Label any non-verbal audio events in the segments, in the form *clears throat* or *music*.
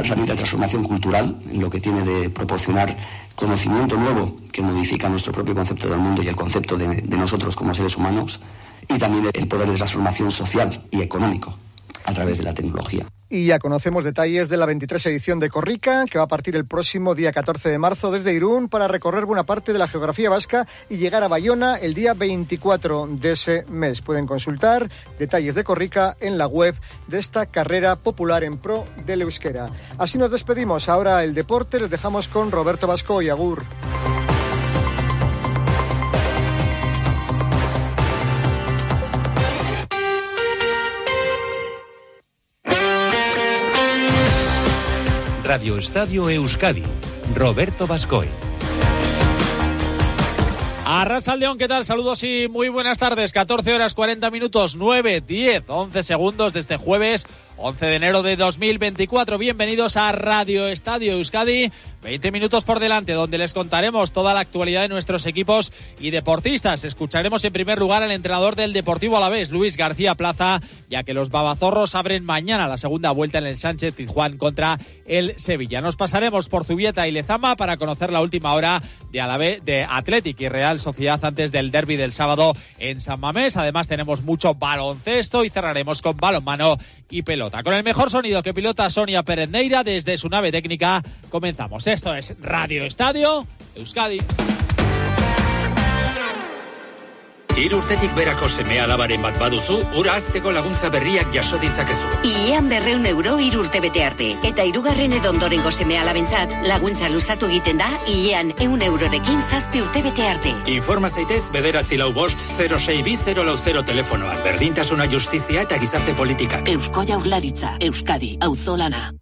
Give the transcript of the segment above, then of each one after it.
herramienta de transformación cultural, lo que tiene de proporcionar conocimiento nuevo que modifica nuestro propio concepto del mundo y el concepto de, de nosotros como seres humanos, y también el poder de transformación social y económico a través de la tecnología. Y ya conocemos detalles de la 23 edición de Corrica, que va a partir el próximo día 14 de marzo desde Irún para recorrer buena parte de la geografía vasca y llegar a Bayona el día 24 de ese mes. Pueden consultar detalles de Corrica en la web de esta carrera popular en pro del euskera. Así nos despedimos. Ahora el deporte les dejamos con Roberto Vasco y Agur. Radio Estadio Euskadi, Roberto Bascoy. Arrasa León, ¿qué tal? Saludos y muy buenas tardes. 14 horas 40 minutos, 9, 10, 11 segundos de este jueves 11 de enero de 2024. Bienvenidos a Radio Estadio Euskadi. 20 minutos por delante, donde les contaremos toda la actualidad de nuestros equipos y deportistas. Escucharemos en primer lugar al entrenador del Deportivo Alavés, Luis García Plaza, ya que los babazorros abren mañana la segunda vuelta en el Sánchez Tijuán contra el Sevilla. Nos pasaremos por Zubieta y Lezama para conocer la última hora de Alavés, de Athletic y Real Sociedad antes del derby del sábado en San Mamés. Además tenemos mucho baloncesto y cerraremos con balonmano y Con el mejor sonido que pilota Sonia Perendeira desde su nave técnica, comenzamos. Esto es Radio Estadio Euskadi. Hiru urtetik berako seme alabaren bat baduzu, ura azteko laguntza berriak jaso ditzakezu. Iean berreun euro hiru urte bete arte. Eta hirugarren edo ondorengo seme alabentzat, laguntza luzatu egiten da, iean eun eurorekin zazpi urte bete arte. Informa zaitez bederatzi lau bost 0620 lau 0 telefonoan. Berdintasuna justizia eta gizarte politikak. Eusko jaurlaritza, Euskadi, auzolana.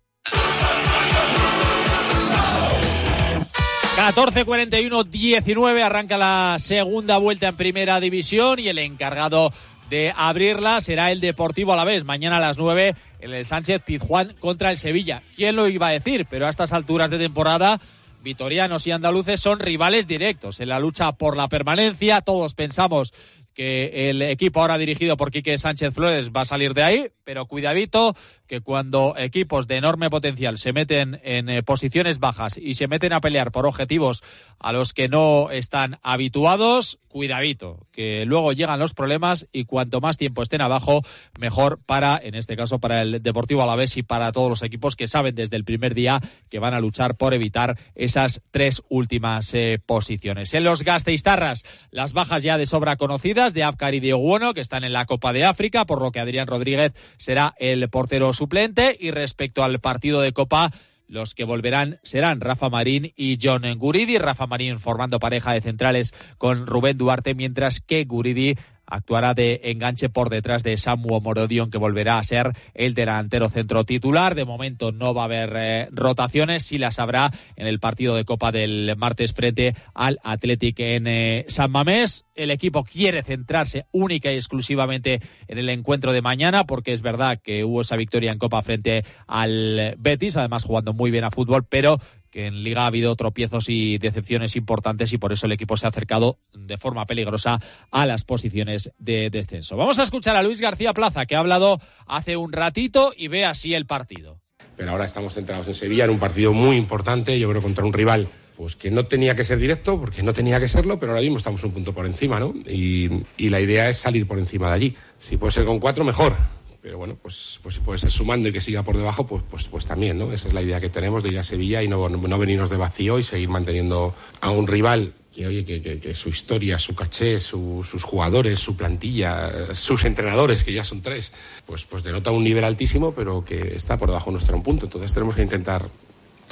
14-41-19 arranca la segunda vuelta en primera división y el encargado de abrirla será el Deportivo a la vez. Mañana a las 9 en el Sánchez Pizjuán contra el Sevilla. ¿Quién lo iba a decir? Pero a estas alturas de temporada, vitorianos y andaluces son rivales directos en la lucha por la permanencia. Todos pensamos que el equipo ahora dirigido por Quique Sánchez Flores va a salir de ahí, pero cuidadito que cuando equipos de enorme potencial se meten en eh, posiciones bajas y se meten a pelear por objetivos a los que no están habituados, cuidadito, que luego llegan los problemas y cuanto más tiempo estén abajo, mejor para, en este caso, para el Deportivo Alavés y para todos los equipos que saben desde el primer día que van a luchar por evitar esas tres últimas eh, posiciones. En los Gasteiztarras, las bajas ya de sobra conocidas de Afkar y de Oguono, que están en la Copa de África, por lo que Adrián Rodríguez será el portero suplente. Y respecto al partido de Copa, los que volverán serán Rafa Marín y John Guridi. Rafa Marín formando pareja de centrales con Rubén Duarte, mientras que Guridi actuará de enganche por detrás de Samu Morodion, que volverá a ser el delantero centro titular. De momento no va a haber eh, rotaciones, sí las habrá en el partido de Copa del martes frente al Athletic en eh, San Mamés. El equipo quiere centrarse única y exclusivamente en el encuentro de mañana, porque es verdad que hubo esa victoria en Copa frente al Betis, además jugando muy bien a fútbol, pero que en Liga ha habido tropiezos y decepciones importantes y por eso el equipo se ha acercado de forma peligrosa a las posiciones de descenso. Vamos a escuchar a Luis García Plaza, que ha hablado hace un ratito y ve así el partido. Pero ahora estamos centrados en Sevilla, en un partido muy importante, yo creo contra un rival pues que no tenía que ser directo, porque no tenía que serlo, pero ahora mismo estamos un punto por encima, ¿no? Y, y la idea es salir por encima de allí. Si puede ser con cuatro, mejor pero bueno, pues, pues si puede ser sumando y que siga por debajo, pues, pues, pues también, ¿no? Esa es la idea que tenemos de ir a Sevilla y no, no venirnos de vacío y seguir manteniendo a un rival que, oye, que, que, que su historia, su caché, su, sus jugadores, su plantilla, sus entrenadores, que ya son tres, pues, pues denota un nivel altísimo, pero que está por debajo nuestro un punto. Entonces tenemos que intentar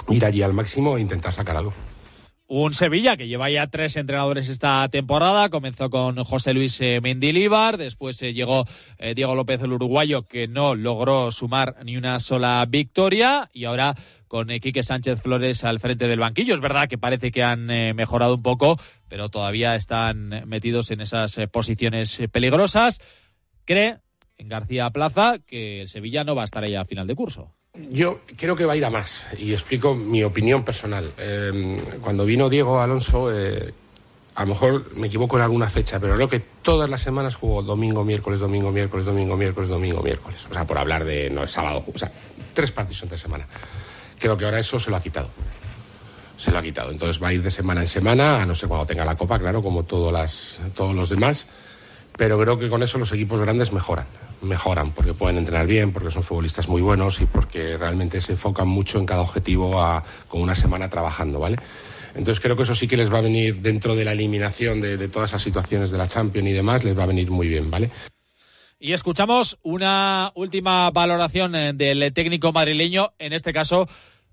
ir allí al máximo e intentar sacar algo. Un Sevilla que lleva ya tres entrenadores esta temporada. Comenzó con José Luis eh, Mendilíbar, después eh, llegó eh, Diego López, el uruguayo, que no logró sumar ni una sola victoria. Y ahora con Quique Sánchez Flores al frente del banquillo. Es verdad que parece que han mejorado un poco, pero todavía están metidos en esas posiciones peligrosas. Cree en García Plaza que el Sevilla no va a estar ahí a final de curso. Yo creo que va a ir a más y explico mi opinión personal. Eh, cuando vino Diego Alonso, eh, a lo mejor me equivoco en alguna fecha, pero creo que todas las semanas jugó domingo, miércoles, domingo, miércoles, domingo, miércoles, domingo, miércoles. O sea, por hablar de no es sábado, o sea, tres partidos entre semana. creo que ahora eso se lo ha quitado. Se lo ha quitado. Entonces va a ir de semana en semana, a no sé cuándo tenga la copa, claro, como todos, las, todos los demás. Pero creo que con eso los equipos grandes mejoran. Mejoran porque pueden entrenar bien, porque son futbolistas muy buenos y porque realmente se enfocan mucho en cada objetivo a, con una semana trabajando, ¿vale? Entonces creo que eso sí que les va a venir dentro de la eliminación de, todas esas situaciones de la Champions y demás, les va a venir muy bien, ¿vale? Y escuchamos una última valoración eh, del técnico madrileño, en este caso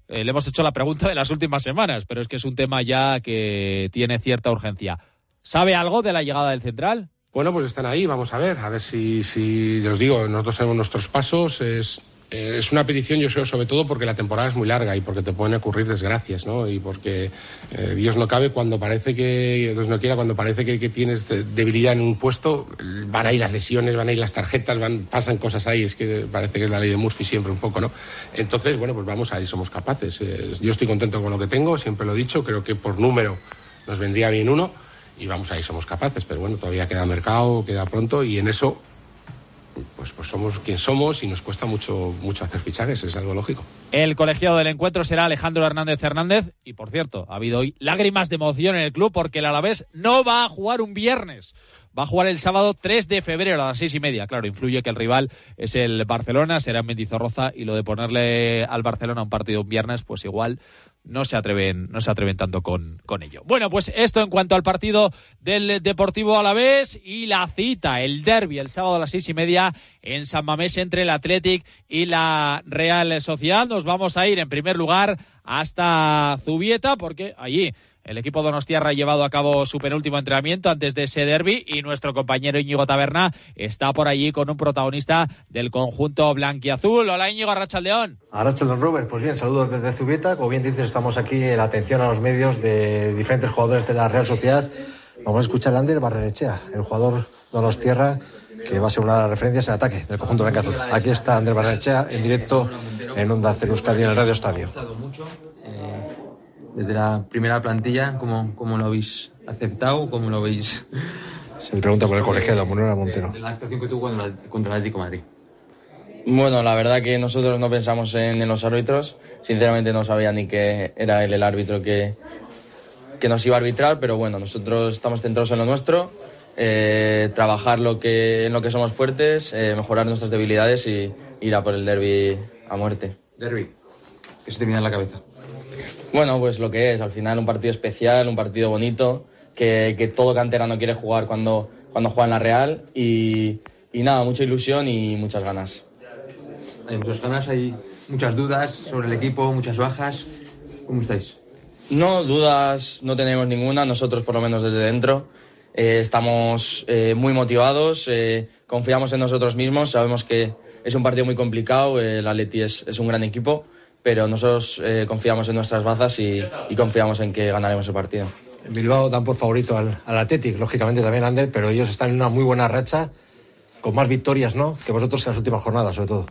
eh, le hemos hecho la pregunta de las últimas semanas, pero es que es un tema ya que tiene cierta urgencia. ¿Sabe algo de la llegada del central? Bueno, pues están ahí, vamos a ver, a ver si, si os digo, nosotros sabemos nuestros pasos, es es una petición, yo creo, sobre todo porque la temporada es muy larga y porque te pueden ocurrir desgracias, ¿no? Y porque eh, Dios no cabe cuando parece que, Dios no quiera, cuando parece que, tienes debilidad en un puesto, van a ir las lesiones, van a ir las tarjetas, van, pasan cosas ahí, es que parece que es la ley de Murphy siempre un poco, ¿no? Entonces, bueno, pues vamos a ir, somos capaces. Yo estoy contento con lo que tengo, siempre lo he dicho, creo que por número nos vendría bien uno y vamos a ir, somos capaces, pero bueno, todavía queda mercado, queda pronto y en eso pues, pues somos quien somos y nos cuesta mucho, mucho hacer fichajes, es algo lógico. El colegiado del encuentro será Alejandro Hernández Hernández y por cierto, ha habido hoy lágrimas de emoción en el club porque el Alavés no va a jugar un viernes. Va a jugar el sábado 3 de febrero a las seis y media. Claro, influye que el rival es el Barcelona, será en Mendizorroza y lo de ponerle al Barcelona un partido un viernes, pues igual no se atreven, no se atreven tanto con, con ello. Bueno, pues esto en cuanto al partido del Deportivo Alavés y la cita, el derby, el sábado a las seis y media en San Mamés entre el Athletic y la Real Sociedad. Nos vamos a ir en primer lugar hasta Zubieta porque allí el equipo Donostiarra ha llevado a cabo su penúltimo entrenamiento antes de ese derby y nuestro compañero Íñigo Taberna está por allí con un protagonista del conjunto blanquiazul. Hola Íñigo Arrachaldeón. Arrachaldeón Robert, pues bien, saludos desde Zubieta. Como bien dices, estamos aquí en atención a los medios de diferentes jugadores de la Real Sociedad. Vamos a escuchar a Ander Barrenechea, el jugador Donostierra que va a ser una de las referencias en ataque del conjunto blanquiazul. Aquí está Ander Barrenechea en directo en Onda Ceruscadi en el Radio Estadio desde la primera plantilla, ¿cómo, cómo lo habéis aceptado? ¿Cómo lo veis? Se le pregunta por el colegiado, Manuel Montero. De la actuación que tuvo contra el, contra el Atlético Madrid. Bueno, la verdad que nosotros no pensamos en, en, los árbitros. Sinceramente no sabía ni que era él el árbitro que, que nos iba a arbitrar, pero bueno, nosotros estamos centrados en lo nuestro, eh, trabajar lo que, en lo que somos fuertes, eh, mejorar nuestras debilidades y ir a por el derby a muerte. Derby, ¿qué se te viene en la cabeza? Bueno, pues lo que es, al final un partido especial, un partido bonito, que, que todo canterano quiere jugar cuando, cuando juega en la Real y, y nada, mucha ilusión y muchas ganas. Hay muchas ganas, hay muchas dudas sobre el equipo, muchas bajas. ¿Cómo estáis? No, dudas no tenemos ninguna, nosotros por lo menos desde dentro. Eh, estamos eh, muy motivados, eh, confiamos en nosotros mismos, sabemos que es un partido muy complicado, el Atleti es, es un gran equipo pero nosotros eh, confiamos en nuestras bazas y, y, confiamos en que ganaremos el partido. En Bilbao dan por favorito al, al Athletic, lógicamente también Ander, pero ellos están en una muy buena racha, con más victorias ¿no? que vosotros en las últimas jornadas, sobre todo.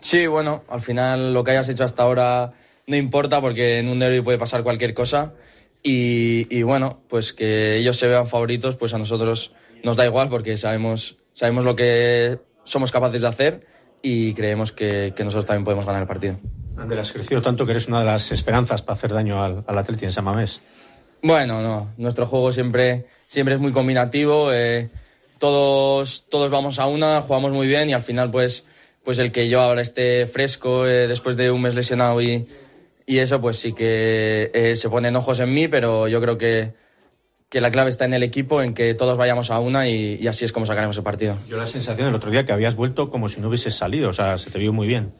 Sí, bueno, al final lo que hayas hecho hasta ahora no importa porque en un derby puede pasar cualquier cosa y, y, bueno, pues que ellos se vean favoritos, pues a nosotros nos da igual porque sabemos, sabemos lo que somos capaces de hacer y creemos que, que nosotros también podemos ganar el partido. Ander, has crecido tanto que eres una de las esperanzas para hacer daño al, al Atleti en San Mamés. Bueno, no. Nuestro juego siempre, siempre es muy combinativo. Eh, todos, todos vamos a una, jugamos muy bien y al final, pues, pues el que yo ahora esté fresco eh, después de un mes lesionado y, y eso, pues sí que eh, se ponen ojos en mí, pero yo creo que, que la clave está en el equipo, en que todos vayamos a una y, y así es como sacaremos el partido. Yo la sensación el otro día que habías vuelto como si no hubieses salido, o sea, se te vio muy bien.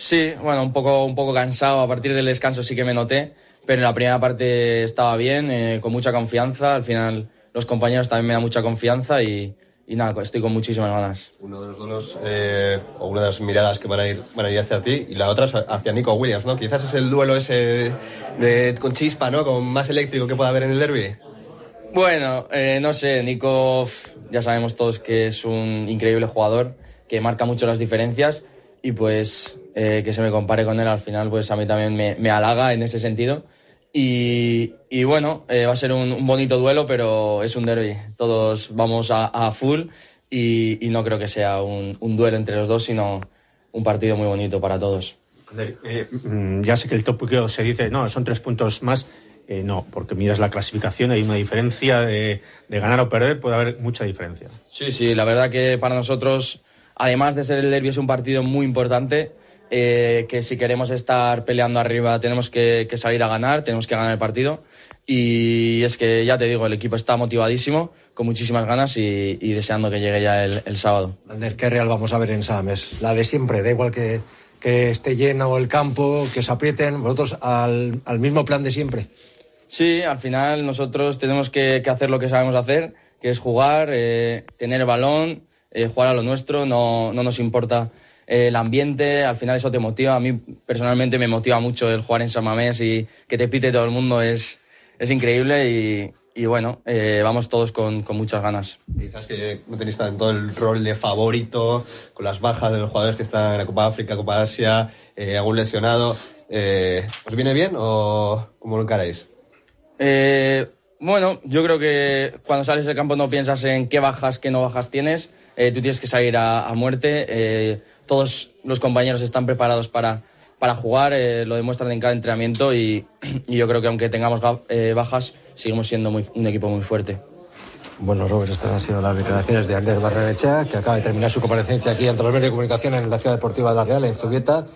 Sí, bueno, un poco, un poco cansado. A partir del descanso sí que me noté, pero en la primera parte estaba bien, eh, con mucha confianza. Al final los compañeros también me dan mucha confianza y, y nada, estoy con muchísimas ganas. Uno de los duelos, eh, o una de las miradas que van a, ir, van a ir hacia ti, y la otra es hacia Nico Williams, ¿no? Quizás es el duelo ese de, con chispa, ¿no? Con más eléctrico que pueda haber en el derby. Bueno, eh, no sé, Nico, ya sabemos todos que es un increíble jugador, que marca mucho las diferencias, y pues eh, que se me compare con él al final, pues a mí también me, me halaga en ese sentido. Y, y bueno, eh, va a ser un, un, bonito duelo, pero es un derby. Todos vamos a, a full y, y, no creo que sea un, un, duelo entre los dos, sino un partido muy bonito para todos. Eh, mm, ya sé que el tópico se dice, no, son tres puntos más. Eh, no, porque miras la clasificación, hay una diferencia de, de, ganar o perder, puede haber mucha diferencia. Sí, sí, la verdad que para nosotros, además de ser el derby, es un partido muy importante. Eh, que si queremos estar peleando arriba tenemos que, que, salir a ganar, tenemos que ganar el partido. Y es que ya te digo, el equipo está motivadísimo, con muchísimas ganas y, y deseando que llegue ya el, el sábado. Ander, ¿qué real vamos a ver en Sames? La de siempre, da igual que, que esté lleno el campo, que se aprieten, vosotros al, al mismo plan de siempre. Sí, al final nosotros tenemos que, que hacer lo que sabemos hacer, que es jugar, eh, tener el balón, eh, jugar a lo nuestro, no, no nos importa el ambiente, al final eso te motiva. A mí personalmente me motiva mucho el jugar en San Mamés y que te pite todo el mundo es, es increíble y, y bueno, eh, vamos todos con, con, muchas ganas. Quizás que no tenéis tanto el rol de favorito, con las bajas de los jugadores que están en la Copa África, Copa Asia, eh, algún lesionado. Eh, ¿Os viene bien o cómo lo encaráis? Eh, bueno, yo creo que cuando sales del campo no piensas en qué bajas, qué no bajas tienes. tú tienes que salir a, a muerte todos los compañeros están preparados para, para jugar, eh, lo demuestran en cada entrenamiento y, *clears throat* yo creo que aunque tengamos eh, bajas, seguimos siendo un equipo muy fuerte. Bueno, Robert, estas han sido las declaraciones de Ander Barrenechea, que acaba de terminar su comparecencia aquí ante los medios de comunicación en la Ciudad Deportiva de La Real, en Zubieta,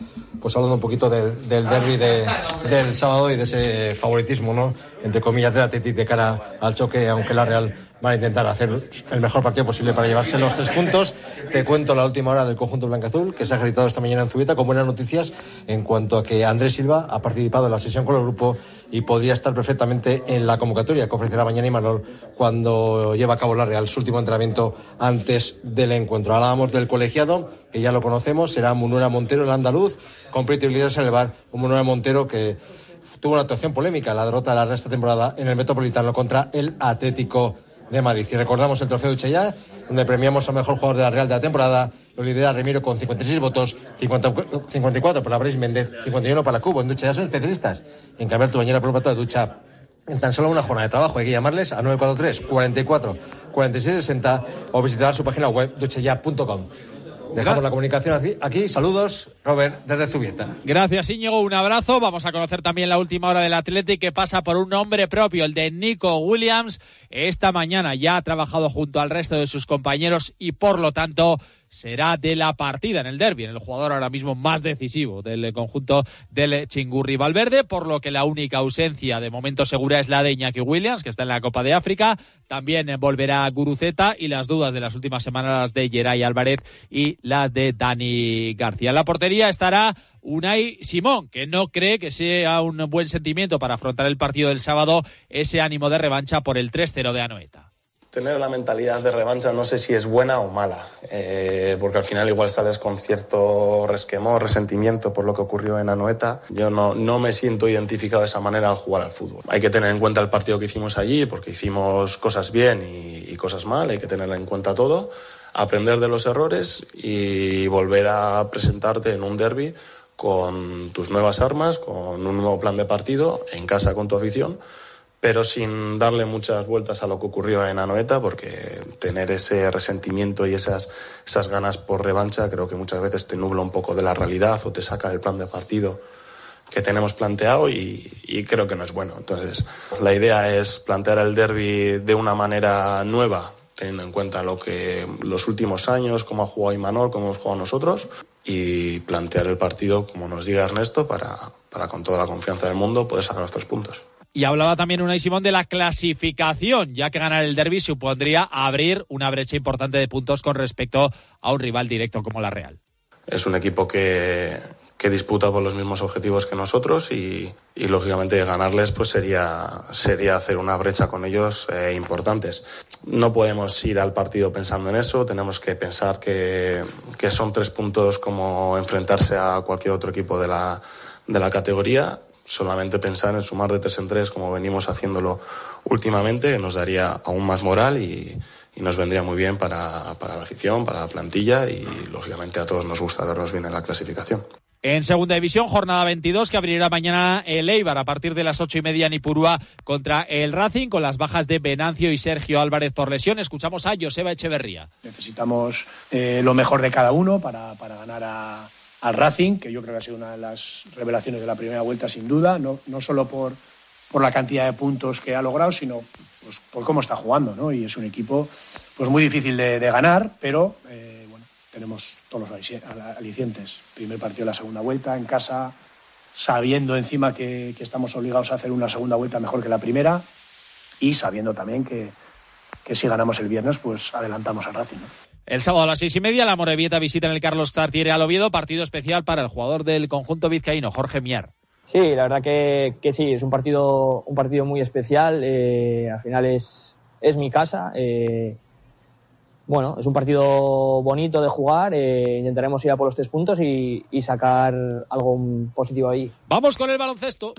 pues hablando un poquito del, del derby de, del sábado y de ese favoritismo, ¿no? Entre comillas, de la de cara al choque, aunque La Real van a intentar hacer el mejor partido posible para llevarse los tres puntos. Te cuento la última hora del conjunto blanca-azul, que se ha gritado esta mañana en Zubieta con buenas noticias en cuanto a que Andrés Silva ha participado en la sesión con el grupo y podría estar perfectamente en la convocatoria que ofrecerá mañana Imanol cuando lleva a cabo la Real su último entrenamiento antes del encuentro. Hablábamos del colegiado, que ya lo conocemos, será Munuera Montero, el andaluz, con Prieto Iglesias en el bar, un Munuera Montero que tuvo una actuación polémica la derrota de la Real esta temporada en el Metropolitano contra el Atlético de Madrid. Y recordamos el trofeo Uchellá, donde premiamos al mejor jugador de la Real de la temporada. Lo lidera Remiro con 56 votos, 50, 54 para Brais Méndez, 51 para Cubo. En Ducha son especialistas en cambiar tu bañera por un plato de ducha en tan solo una jornada de trabajo. Hay que llamarles a 943 44 46 60 o visitar su página web duchaya.com. Dejamos la comunicación aquí. aquí. Saludos, Robert, desde Zubieta. Gracias, Íñigo. Un abrazo. Vamos a conocer también la última hora del Atlético que pasa por un nombre propio, el de Nico Williams. Esta mañana ya ha trabajado junto al resto de sus compañeros y, por lo tanto, será de la partida en el derby, en el jugador ahora mismo más decisivo del conjunto del Chingurri Valverde, por lo que la única ausencia de momento segura es la de Iñaki Williams, que está en la Copa de África. También volverá Guruceta y las dudas de las últimas semanas de Geray Álvarez y las de Dani García. En la portería estará Unai Simón, que no cree que sea un buen sentimiento para afrontar el partido del sábado ese ánimo de revancha por el 3-0 de Anoeta tener la mentalidad de revancha no sé si es buena o mala, eh, porque al final igual sales con cierto resquemor, resentimiento por lo que ocurrió en Anoeta. Yo no, me siento identificado de esa manera al jugar al fútbol. Hay que tener en cuenta el partido que hicimos allí, porque hicimos cosas bien y, y cosas mal, hay que tener en cuenta todo, aprender de los errores y volver a presentarte en un derby con tus nuevas armas, con un nuevo plan de partido, en casa con tu afición pero sin darle muchas vueltas a lo que ocurrió en Anoeta, porque tener ese resentimiento y esas, esas ganas por revancha creo que muchas veces te nubla un poco de la realidad o te saca del plan de partido que tenemos planteado y, creo que no es bueno. Entonces, la idea es plantear el derby de una manera nueva, teniendo en cuenta lo que los últimos años, cómo ha jugado Imanol, cómo hemos jugado nosotros, y plantear el partido como nos diga Ernesto para, para con toda la confianza del mundo poder sacar los tres puntos. Y hablaba también Unai Simón de la clasificación, ya que ganar el derby supondría abrir una brecha importante de puntos con respecto a un rival directo como la Real. Es un equipo que, que disputa por los mismos objetivos que nosotros y, lógicamente ganarles pues sería, sería hacer una brecha con ellos eh, importantes. No podemos ir al partido pensando en eso, tenemos que pensar que, que son tres puntos como enfrentarse a cualquier otro equipo de la, de la categoría solamente pensar en sumar de tres en tres como venimos haciéndolo últimamente nos daría aún más moral y, y nos vendría muy bien para, para, la afición, para la plantilla y lógicamente a todos nos gusta vernos bien en la clasificación. En segunda división, jornada 22, que abrirá mañana el Eibar a partir de las ocho y media en Ipurúa contra el Racing, con las bajas de Venancio y Sergio Álvarez por lesión. Escuchamos a Joseba Echeverría. Necesitamos eh, lo mejor de cada uno para, para ganar a, al Racing, que yo creo que ha sido una de las revelaciones de la primera vuelta sin duda, no, no solo por, por la cantidad de puntos que ha logrado, sino pues, por cómo está jugando, ¿no? Y es un equipo pues muy difícil de, ganar, pero eh, bueno, tenemos todos los alicientes. Primer partido de la segunda vuelta en casa, sabiendo encima que, estamos obligados a hacer una segunda vuelta mejor que la primera y sabiendo también que, que si ganamos el viernes, pues adelantamos al Racing. El sábado a las seis y media, la Morevieta visita en el Carlos Tartiere al Oviedo, partido especial para el jugador del conjunto vizcaíno, Jorge Mier. Sí, la verdad que, que, sí, es un partido, un partido muy especial. Eh, al final es, es mi casa. Eh, bueno, es un partido bonito de jugar. Eh, intentaremos ir a por los tres puntos y, y sacar algo positivo ahí. Vamos con el baloncesto.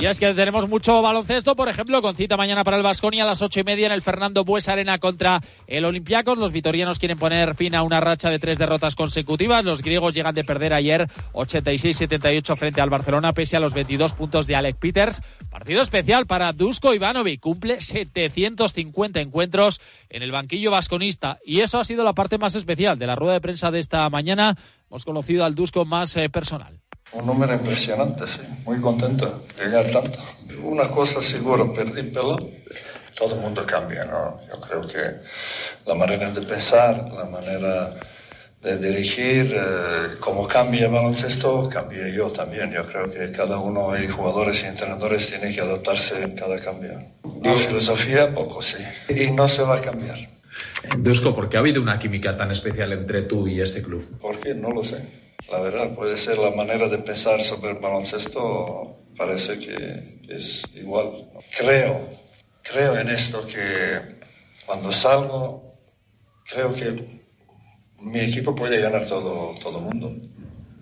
Y es que tenemos mucho baloncesto, por ejemplo, con cita mañana para el Vasconia a las ocho y media en el Fernando Bues Arena contra el Olympiacos. Los vitorianos quieren poner fin a una racha de tres derrotas consecutivas. Los griegos llegan de perder ayer 86-78 frente al Barcelona, pese a los 22 puntos de Alec Peters. Partido especial para Dusko Ivanovic. Cumple 750 encuentros en el banquillo vasconista. Y eso ha sido la parte más especial de la rueda de prensa de esta mañana. Hemos conocido al Dusko más eh, personal. Un número impresionante, sí. Muy contento de llegar tanto. Una cosa seguro, perdí pelo. Todo el mundo cambia, ¿no? Yo creo que la manera de pensar, la manera de dirigir, eh, como cambia el baloncesto, cambia yo también. Yo creo que cada uno, hay jugadores y entrenadores, tienen que adaptarse en cada cambio. La filosofía, poco sí. Y no se va a cambiar. Dusko, ¿por qué ha habido una química tan especial entre tú y este club? ¿Por qué? No lo sé. La verdad, puede ser la manera de pensar sobre el baloncesto, parece que es igual. Creo, creo en esto que cuando salgo, creo que mi equipo puede ganar todo todo mundo.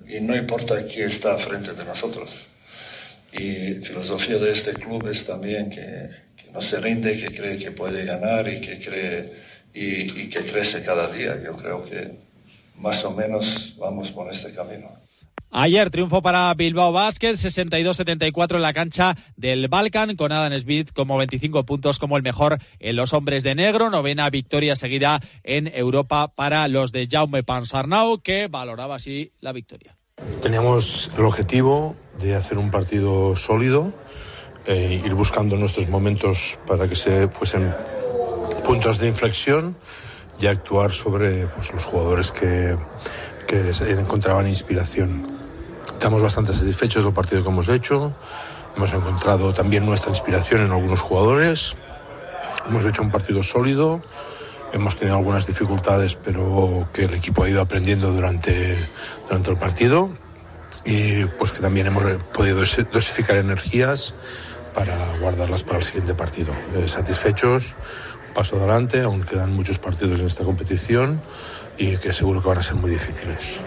Y no importa quién está frente de nosotros. Y filosofía de este club es también que, no se rinde, que cree que puede ganar y que cree y que crece cada día. Yo creo que más o menos vamos por este camino. Ayer triunfo para Bilbao Basket, 62-74 en la cancha del Balkan, con Adam Smith como 25 puntos como el mejor en los hombres de negro. Novena victoria seguida en Europa para los de Jaume Pansarnau, que valoraba así la victoria. Teníamos el objetivo de hacer un partido sólido, eh, ir buscando nuestros momentos para que se fuesen puntos de inflexión y actuar sobre pues, los jugadores que, que encontraban inspiración. Estamos bastante satisfechos del partido que hemos hecho. Hemos encontrado también nuestra inspiración en algunos jugadores. Hemos hecho un partido sólido. Hemos tenido algunas dificultades, pero que el equipo ha ido aprendiendo durante, durante el partido. Y pues que también hemos podido dosificar energías para guardarlas para el siguiente partido. Eh, satisfechos, paso adelante, aún quedan muchos partidos en esta competición y que seguro que van a ser muy difíciles.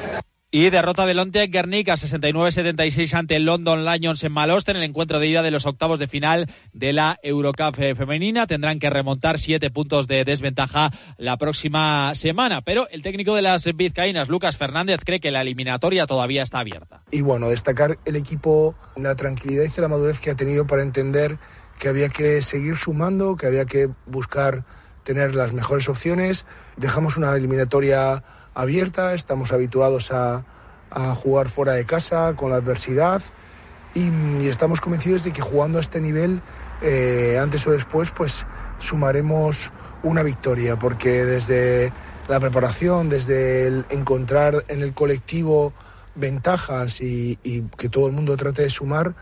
Y derrota de Lonte Guernica 69-76 ante el London Lions en Maloste en el encuentro de ida de los octavos de final de la Eurocup femenina. Tendrán que remontar siete puntos de desventaja la próxima semana. Pero el técnico de las vizcaínas, Lucas Fernández, cree que la eliminatoria todavía está abierta. Y bueno, destacar el equipo, la tranquilidad y la madurez que ha tenido para entender que había que seguir sumando, que había que buscar tener las mejores opciones. Dejamos una eliminatoria abierta, estamos habituados a, jugar fuera de casa, con la adversidad, y, estamos convencidos de que jugando a este nivel, eh, antes o después, pues sumaremos una victoria, porque desde la preparación, desde el encontrar en el colectivo ventajas y que todo el mundo trate de sumar,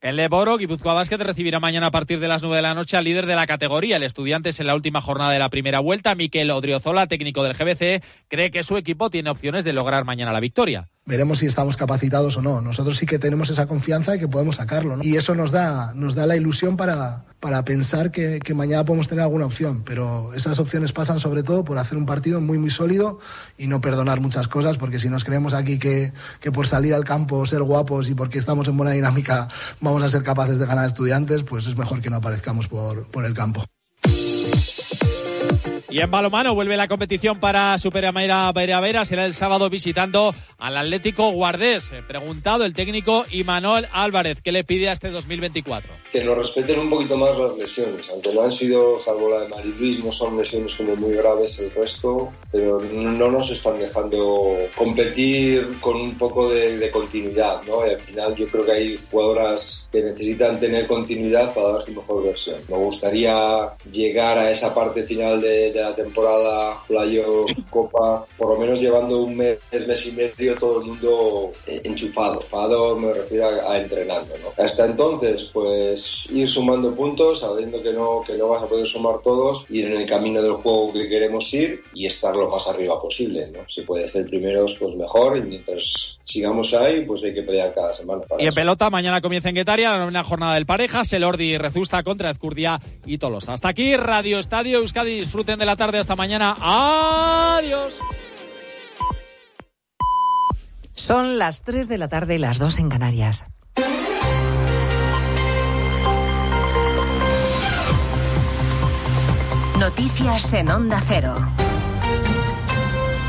en Leboro, Guipúzcoa Basket recibirá mañana a partir de las 9 de la noche al líder de la categoría, el Estudiantes en la última jornada de la primera vuelta. Miquel Odriozola, técnico del GBC, cree que su equipo tiene opciones de lograr mañana la victoria. Veremos si estamos capacitados o no. Nosotros sí que tenemos esa confianza de que podemos sacarlo. ¿no? Y eso nos da, nos da la ilusión para, para pensar que, que, mañana podemos tener alguna opción. Pero esas opciones pasan sobre todo por hacer un partido muy, muy sólido y no perdonar muchas cosas, porque si nos creemos aquí que, que por salir al campo, ser guapos y porque estamos en buena dinámica vamos a ser capaces de ganar estudiantes, pues es mejor que no aparezcamos por, por el campo. Y en balomano vuelve la competición para Superamera Vera Será el sábado visitando al Atlético Guardés. Preguntado el técnico Imanol Álvarez, ¿qué le pide a este 2024? Que nos respeten un poquito más las lesiones. Aunque no han sido, salvo la de Marid no son lesiones como muy graves el resto, pero no nos están dejando competir con un poco de, continuidad. ¿no? Y al final yo creo que hay jugadoras que necesitan tener continuidad para dar su mejor versión. Me gustaría llegar a esa parte final de de la temporada Playo Copa, por lo menos llevando un mes, mes y medio todo el mundo enchufado. Enchufado me refiero a, entrenando. ¿no? Hasta entonces, pues ir sumando puntos, sabiendo que no, que no vas a poder sumar todos, ir en el camino del juego que queremos ir y estar lo más arriba posible. ¿no? Si puede ser primeros, pues mejor. Y mientras sigamos ahí, pues hay que pelear cada semana. y en pelota, mañana comienza en Guetaria la novena jornada del Parejas, el Ordi Rezusta contra Ezcurdia y Tolosa. Hasta aquí, Radio Estadio Euskadi. Disfruten de la tarde. Hasta mañana. Adiós. Son las 3 de la tarde y las 2 en Canarias. Noticias en Onda Cero.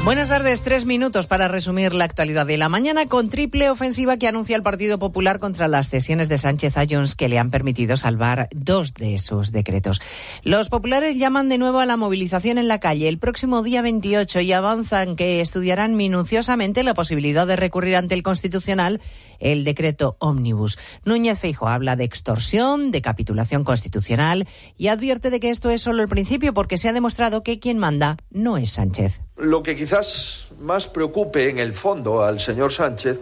Buenas tardes, tres minutos para resumir la actualidad de la mañana con triple ofensiva que anuncia el Partido Popular contra las cesiones de Sánchez a que le han permitido salvar dos de sus decretos. Los populares llaman de nuevo a la movilización en la calle el próximo día 28 y avanzan que estudiarán minuciosamente la posibilidad de recurrir ante el Constitucional el decreto ómnibus. Núñez Feijo habla de extorsión, de capitulación constitucional y advierte de que esto es solo el principio porque se ha demostrado que quien manda no es Sánchez. Lo que quizás más preocupe en el fondo al señor Sánchez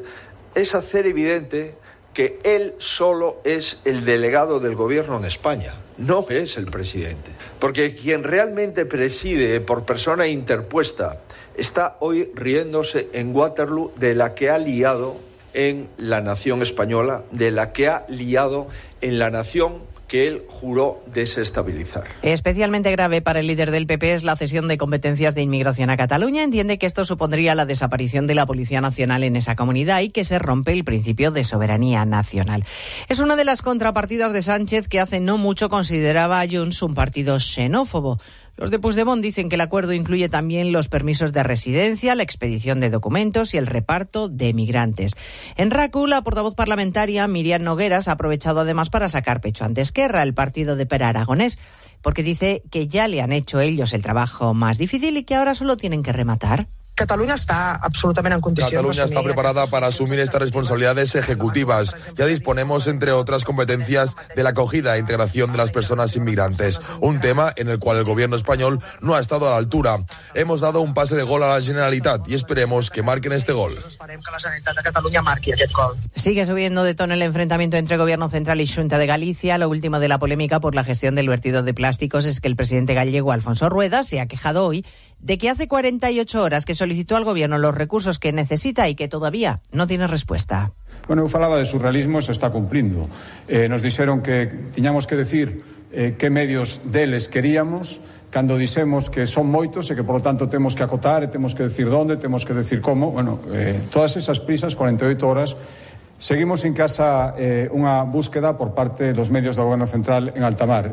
es hacer evidente que él solo es el delegado del gobierno en España, no es el presidente. Porque quien realmente preside por persona interpuesta está hoy riéndose en Waterloo de la que ha liado en la nación española, de la que ha liado en la nación que él juró desestabilizar. Especialmente grave para el líder del PP es la cesión de competencias de inmigración a Cataluña. Entiende que esto supondría la desaparición de la Policía Nacional en esa comunidad y que se rompe el principio de soberanía nacional. Es una de las contrapartidas de Sánchez que hace no mucho consideraba a Junts un partido xenófobo. Los de Puigdemont dicen que el acuerdo incluye también los permisos de residencia, la expedición de documentos y el reparto de migrantes. En RACU, la portavoz parlamentaria Miriam Nogueras ha aprovechado además para sacar pecho ante Esquerra, el partido de Pera Aragonés, porque dice que ya le han hecho ellos el trabajo más difícil y que ahora solo tienen que rematar. Cataluña está absolutamente en condiciones. Cataluña está preparada para asumir estas responsabilidades ejecutivas. Ya disponemos, entre otras competencias, de la acogida e integración de las personas inmigrantes, un tema en el cual el gobierno español no ha estado a la altura. Hemos dado un pase de gol a la Generalitat y esperemos que marquen este gol. Sigue subiendo de tono el enfrentamiento entre Gobierno Central y Junta de Galicia. Lo último de la polémica por la gestión del vertido de plásticos es que el presidente gallego Alfonso Rueda se ha quejado hoy de que hace 48 horas que solicitó al Gobierno los recursos que necesita y que todavía no tiene respuesta. Bueno, eu falaba de surrealismo se está cumplindo. Eh, nos dixeron que tiñamos que decir eh, que medios deles queríamos, cando dixemos que son moitos e que, por lo tanto, temos que acotar e temos que decir donde, temos que decir como. Bueno, eh, todas esas prisas, 48 horas, Seguimos en casa eh, unha búsqueda por parte dos medios do Goberno Central en alta mar.